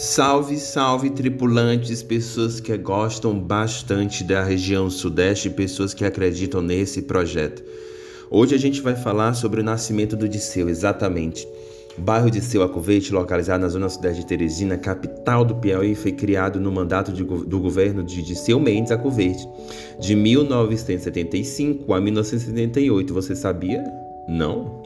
Salve, salve tripulantes, pessoas que gostam bastante da região sudeste, pessoas que acreditam nesse projeto. Hoje a gente vai falar sobre o nascimento do Disseu, exatamente. O bairro Disseu Acovete, localizado na zona sudeste de Teresina, capital do Piauí, foi criado no mandato de, do governo de Disseu Mendes Acovete, de 1975 a 1978. Você sabia? Não?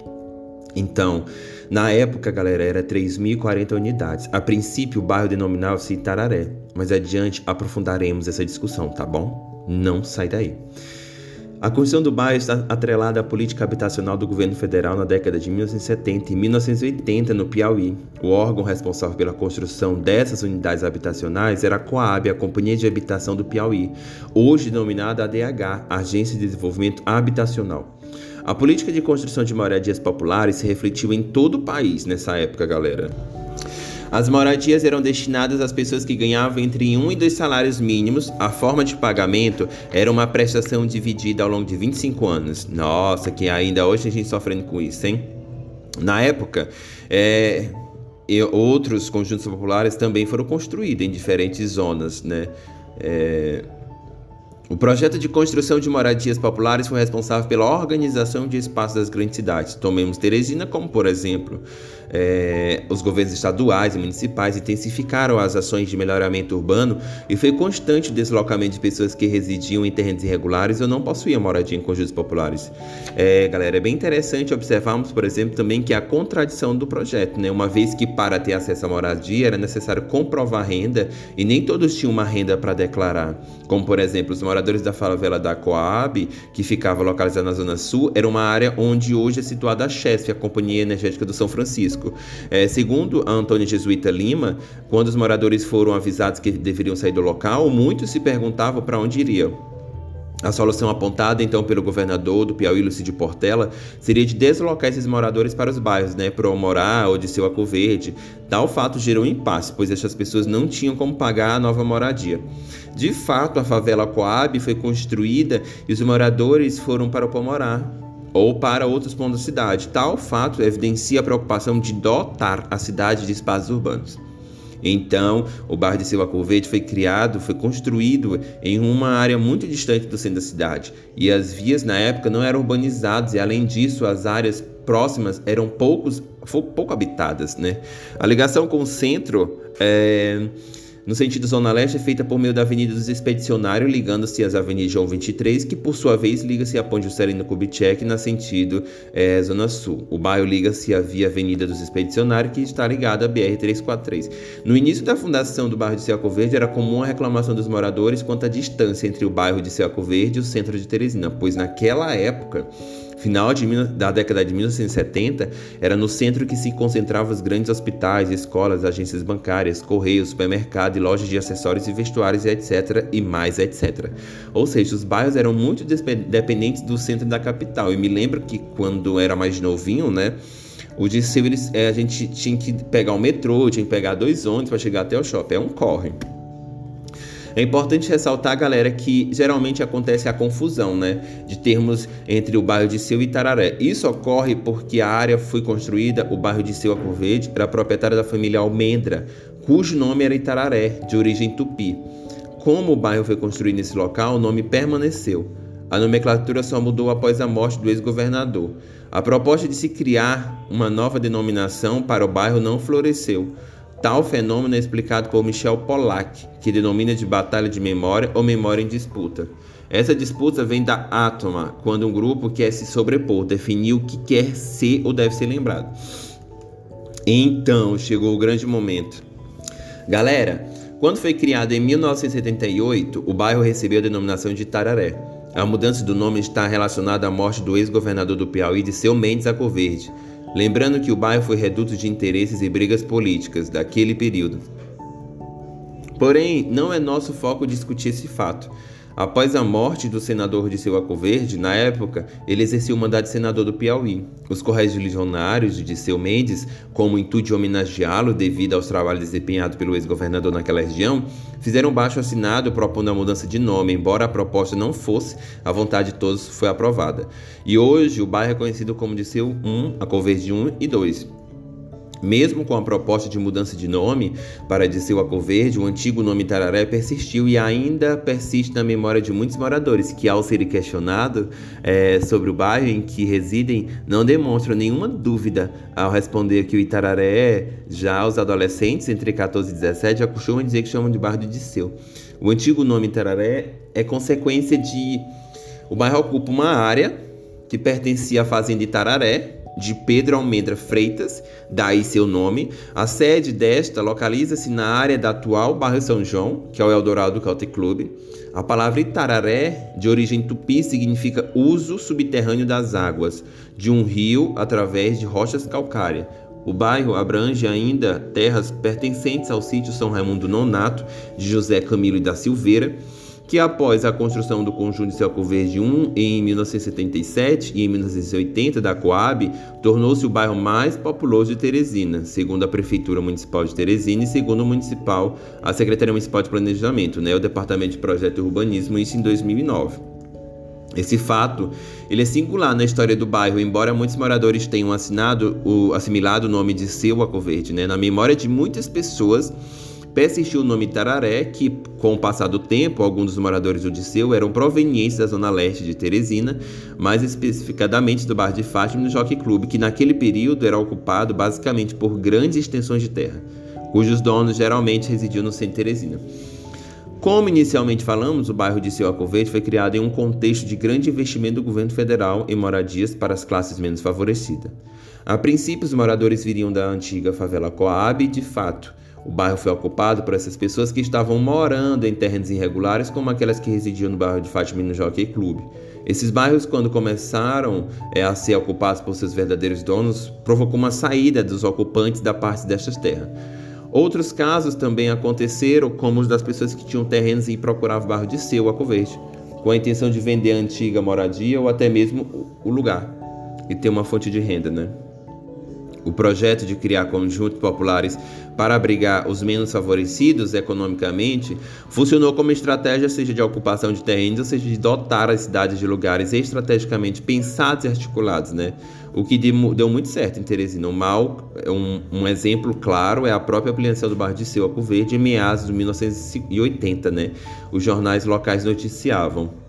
Então, na época, galera, era 3.040 unidades. A princípio, o bairro denominava-se Itararé, mas adiante aprofundaremos essa discussão, tá bom? Não sai daí. A construção do bairro está atrelada à política habitacional do governo federal na década de 1970 e 1980 no Piauí. O órgão responsável pela construção dessas unidades habitacionais era a Coab, a Companhia de Habitação do Piauí, hoje denominada ADH, Agência de Desenvolvimento Habitacional. A política de construção de moradias populares se refletiu em todo o país nessa época, galera. As moradias eram destinadas às pessoas que ganhavam entre um e dois salários mínimos. A forma de pagamento era uma prestação dividida ao longo de 25 anos. Nossa, que ainda hoje a gente sofrendo com isso, hein? Na época, é, outros conjuntos populares também foram construídos em diferentes zonas, né? É, o projeto de construção de moradias populares foi responsável pela organização de espaços das grandes cidades. Tomemos Teresina como, por exemplo, é, os governos estaduais e municipais intensificaram as ações de melhoramento urbano e foi constante o deslocamento de pessoas que residiam em terrenos irregulares ou não possuíam moradia em conjuntos populares. É, galera, é bem interessante observarmos, por exemplo, também que a contradição do projeto, né? Uma vez que para ter acesso à moradia era necessário comprovar renda e nem todos tinham uma renda para declarar, como por exemplo os moradores moradores da favela da Coab, que ficava localizada na Zona Sul, era uma área onde hoje é situada a Chesf, a Companhia Energética do São Francisco. É, segundo a Antônia Jesuíta Lima, quando os moradores foram avisados que deveriam sair do local, muitos se perguntavam para onde iriam. A solução apontada então pelo governador do Piauí, Lucídio Portela, seria de deslocar esses moradores para os bairros, né, para o Morá ou de seu Aco Verde. Tal fato gerou um impasse, pois essas pessoas não tinham como pagar a nova moradia. De fato, a favela Coab foi construída e os moradores foram para o Pomorá ou para outros pontos da cidade. Tal fato evidencia a preocupação de dotar a cidade de espaços urbanos. Então, o bairro de Silva Corvete foi criado, foi construído em uma área muito distante do centro da cidade. E as vias na época não eram urbanizadas, e além disso, as áreas próximas eram poucos, pouco habitadas. Né? A ligação com o centro. É no sentido Zona Leste é feita por meio da Avenida dos Expedicionários, ligando-se às Avenidas João 23, que por sua vez liga-se à Ponte Juscelino Kubitschek na sentido é, Zona Sul. O bairro liga-se à via Avenida dos Expedicionários, que está ligada à BR-343. No início da fundação do bairro de Celco Verde, era comum a reclamação dos moradores quanto à distância entre o bairro de Celco Verde e o centro de Teresina, pois naquela época Final de, da década de 1970, era no centro que se concentravam os grandes hospitais, escolas, agências bancárias, correios, supermercado lojas de acessórios e vestuários, etc. e mais, etc. Ou seja, os bairros eram muito dependentes do centro da capital. E me lembro que quando era mais novinho, né? O Disseu, é, a gente tinha que pegar o metrô, tinha que pegar dois ônibus para chegar até o shopping. É um corre. É importante ressaltar, galera, que geralmente acontece a confusão, né, de termos entre o bairro de Seu e Tararé. Isso ocorre porque a área foi construída, o bairro de Seu Acoverde era proprietário da família Almendra, cujo nome era Itararé, de origem tupi. Como o bairro foi construído nesse local, o nome permaneceu. A nomenclatura só mudou após a morte do ex-governador. A proposta de se criar uma nova denominação para o bairro não floresceu. Tal fenômeno é explicado por Michel Pollack, que denomina de batalha de memória ou memória em disputa. Essa disputa vem da átoma, quando um grupo quer se sobrepor, definir o que quer ser ou deve ser lembrado. Então chegou o grande momento. Galera, quando foi criado em 1978, o bairro recebeu a denominação de Tararé. A mudança do nome está relacionada à morte do ex-governador do Piauí, de Seu Mendes Acoverde. Lembrando que o bairro foi reduto de interesses e brigas políticas daquele período. Porém, não é nosso foco discutir esse fato. Após a morte do senador de Seu Verde, na época, ele exerceu o mandato de senador do Piauí. Os Correios Legionários de Seu Mendes, como intuito de homenageá-lo devido aos trabalhos desempenhados pelo ex-governador naquela região, fizeram baixo assinado propondo a mudança de nome, embora a proposta não fosse, a vontade de todos foi aprovada. E hoje o bairro é conhecido como de Seu 1, Verde 1 e 2. Mesmo com a proposta de mudança de nome para Disseu Aco Verde, o antigo nome Tararé persistiu e ainda persiste na memória de muitos moradores que, ao serem questionados é, sobre o bairro em que residem, não demonstram nenhuma dúvida ao responder que o Itararé, já os adolescentes entre 14 e 17, acostumam dizer que chamam de bairro de Disseu. O antigo nome Itararé é consequência de. O bairro ocupa uma área que pertencia à fazenda Itararé, de Pedro Almendra Freitas, daí seu nome. A sede desta localiza-se na área da atual bairro São João, que é o Eldorado Country Club. A palavra Itararé, de origem tupi, significa uso subterrâneo das águas de um rio através de rochas calcárias. O bairro abrange ainda terras pertencentes ao sítio São Raimundo Nonato, de José Camilo e da Silveira, que após a construção do conjunto de Celco Verde 1 em 1977 e em 1980 da Coab, tornou-se o bairro mais populoso de Teresina, segundo a Prefeitura Municipal de Teresina e segundo o municipal, a Secretaria Municipal de Planejamento, né, o Departamento de Projeto e Urbanismo, isso em 2009. Esse fato ele é singular na história do bairro, embora muitos moradores tenham assinado o, assimilado o nome de seu Acoverde, né? Na memória de muitas pessoas, persistiu o nome Tararé, que, com o passar do tempo, alguns dos moradores do Disseu eram provenientes da zona leste de Teresina, mais especificadamente do bairro de Fátima no Jockey Club, que naquele período era ocupado basicamente por grandes extensões de terra, cujos donos geralmente residiam no centro de Teresina. Como inicialmente falamos, o bairro de Seu Verde foi criado em um contexto de grande investimento do governo federal em moradias para as classes menos favorecidas. A princípio, os moradores viriam da antiga favela Coab e, de fato, o bairro foi ocupado por essas pessoas que estavam morando em terrenos irregulares, como aquelas que residiam no bairro de Fátima no Jockey Club. Esses bairros, quando começaram é, a ser ocupados por seus verdadeiros donos, provocou uma saída dos ocupantes da parte destas terras. Outros casos também aconteceram, como os das pessoas que tinham terrenos e procuravam o bairro de seu, a Verde, com a intenção de vender a antiga moradia ou até mesmo o lugar e ter uma fonte de renda, né? O projeto de criar conjuntos populares para abrigar os menos favorecidos economicamente funcionou como estratégia, seja de ocupação de terrenos, ou seja de dotar as cidades de lugares estrategicamente pensados e articulados, né? O que deu muito certo em Teresina. O mal, um, um exemplo claro é a própria ampliação do bairro de Seu Aco Verde em meados de 1980, né? Os jornais locais noticiavam.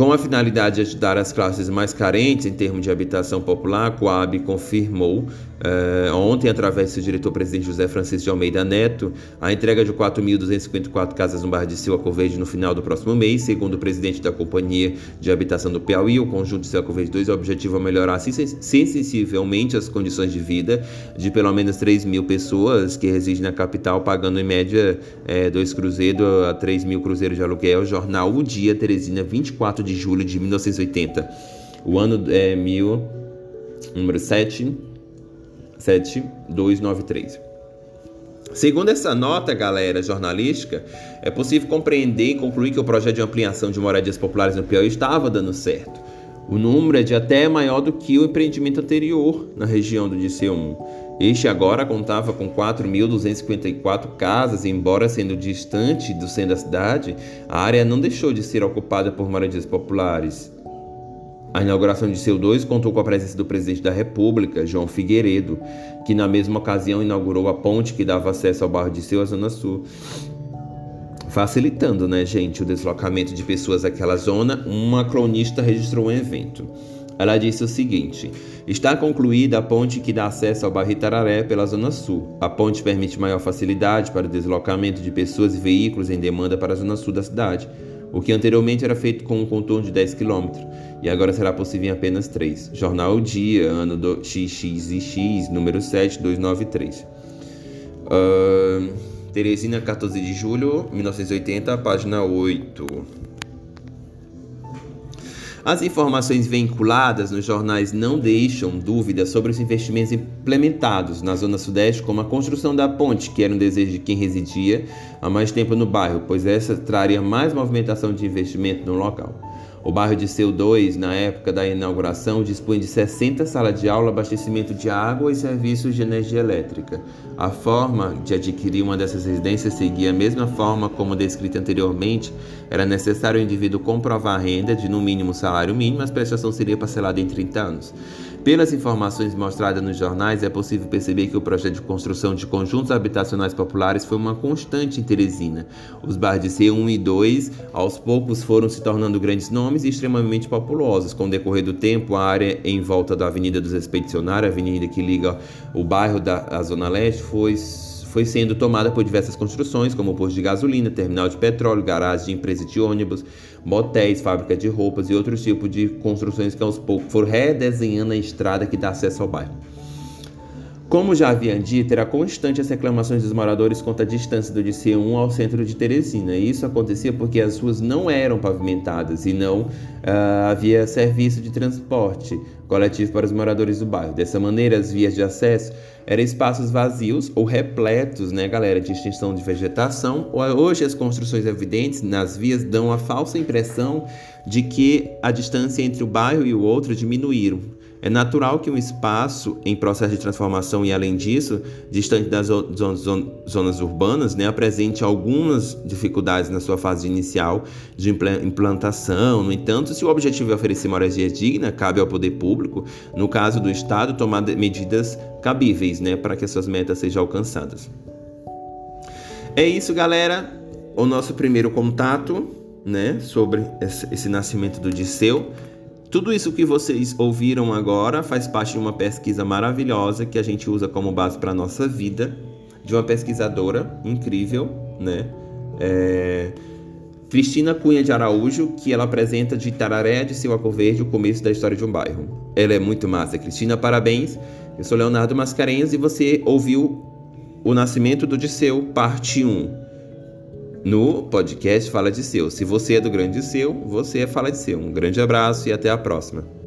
Com a finalidade de ajudar as classes mais carentes em termos de habitação popular, a Coab confirmou Uh, ontem, através do seu diretor-presidente José Francisco de Almeida Neto, a entrega de 4.254 casas no bairro de Silva Verde no final do próximo mês. Segundo o presidente da Companhia de Habitação do Piauí, o conjunto Silva Verde 2 objetivo é melhorar sensivelmente as condições de vida de pelo menos 3 mil pessoas que residem na capital, pagando em média é, dois cruzeiros a 3 mil cruzeiros de aluguel. Jornal O Dia, Teresina, 24 de julho de 1980. O ano é mil, número 7 7293. Segundo essa nota, galera jornalística, é possível compreender e concluir que o projeto de ampliação de moradias populares no Piauí estava dando certo. O número é de até maior do que o empreendimento anterior na região do DCU. Este agora contava com 4.254 casas, embora sendo distante do centro da cidade, a área não deixou de ser ocupada por moradias populares. A inauguração de seu 2 contou com a presença do presidente da República, João Figueiredo, que na mesma ocasião inaugurou a ponte que dava acesso ao bairro de Seu, à Zona Sul. Facilitando, né, gente, o deslocamento de pessoas àquela zona, uma cronista registrou um evento. Ela disse o seguinte: Está concluída a ponte que dá acesso ao bairro Itararé pela Zona Sul. A ponte permite maior facilidade para o deslocamento de pessoas e veículos em demanda para a Zona Sul da cidade o que anteriormente era feito com um contorno de 10 km e agora será possível em apenas 3. Jornal O Dia, ano do XXX, número 7293. Uh, Teresina, 14 de julho, 1980, página 8. As informações vinculadas nos jornais não deixam dúvidas sobre os investimentos implementados na Zona Sudeste, como a construção da ponte, que era um desejo de quem residia há mais tempo no bairro, pois essa traria mais movimentação de investimento no local. O bairro de Seu 2, na época da inauguração, dispunha de 60 salas de aula, abastecimento de água e serviços de energia elétrica. A forma de adquirir uma dessas residências seguia a mesma forma como descrita anteriormente. Era necessário o indivíduo comprovar a renda de no mínimo salário mínimo, a prestação seria parcelada em 30 anos. Pelas informações mostradas nos jornais, é possível perceber que o projeto de construção de conjuntos habitacionais populares foi uma constante em Teresina. Os bairros de C1 e 2, aos poucos, foram se tornando grandes nomes e extremamente populosos. Com o decorrer do tempo, a área em volta da Avenida dos Expedicionários, a avenida que liga o bairro da Zona Leste, foi foi sendo tomada por diversas construções, como posto de gasolina, terminal de petróleo, garagem de empresa de ônibus, motéis, fábrica de roupas e outros tipos de construções que aos poucos foram redesenhando a estrada que dá acesso ao bairro. Como já havia dito, era constante as reclamações dos moradores quanto à distância do DC1 ao centro de Teresina. E isso acontecia porque as ruas não eram pavimentadas e não uh, havia serviço de transporte coletivo para os moradores do bairro. Dessa maneira, as vias de acesso eram espaços vazios ou repletos, né, galera, de extinção de vegetação. Hoje, as construções evidentes nas vias dão a falsa impressão de que a distância entre o bairro e o outro diminuíram. É natural que um espaço em processo de transformação e, além disso, distante das zonas urbanas, né, apresente algumas dificuldades na sua fase inicial de implantação. No entanto, se o objetivo é oferecer moradia digna, cabe ao poder público, no caso do Estado, tomar medidas cabíveis né, para que essas metas sejam alcançadas. É isso, galera. O nosso primeiro contato né, sobre esse nascimento do Disseu. Tudo isso que vocês ouviram agora faz parte de uma pesquisa maravilhosa que a gente usa como base para a nossa vida, de uma pesquisadora incrível, né? É... Cristina Cunha de Araújo, que ela apresenta de Tararé de Arco Verde o começo da história de um bairro. Ela é muito massa. Cristina, parabéns. Eu sou Leonardo Mascarenhas e você ouviu O Nascimento do Disseu, parte 1 no podcast Fala de Seu. Se você é do Grande Seu, você é Fala de Seu. Um grande abraço e até a próxima.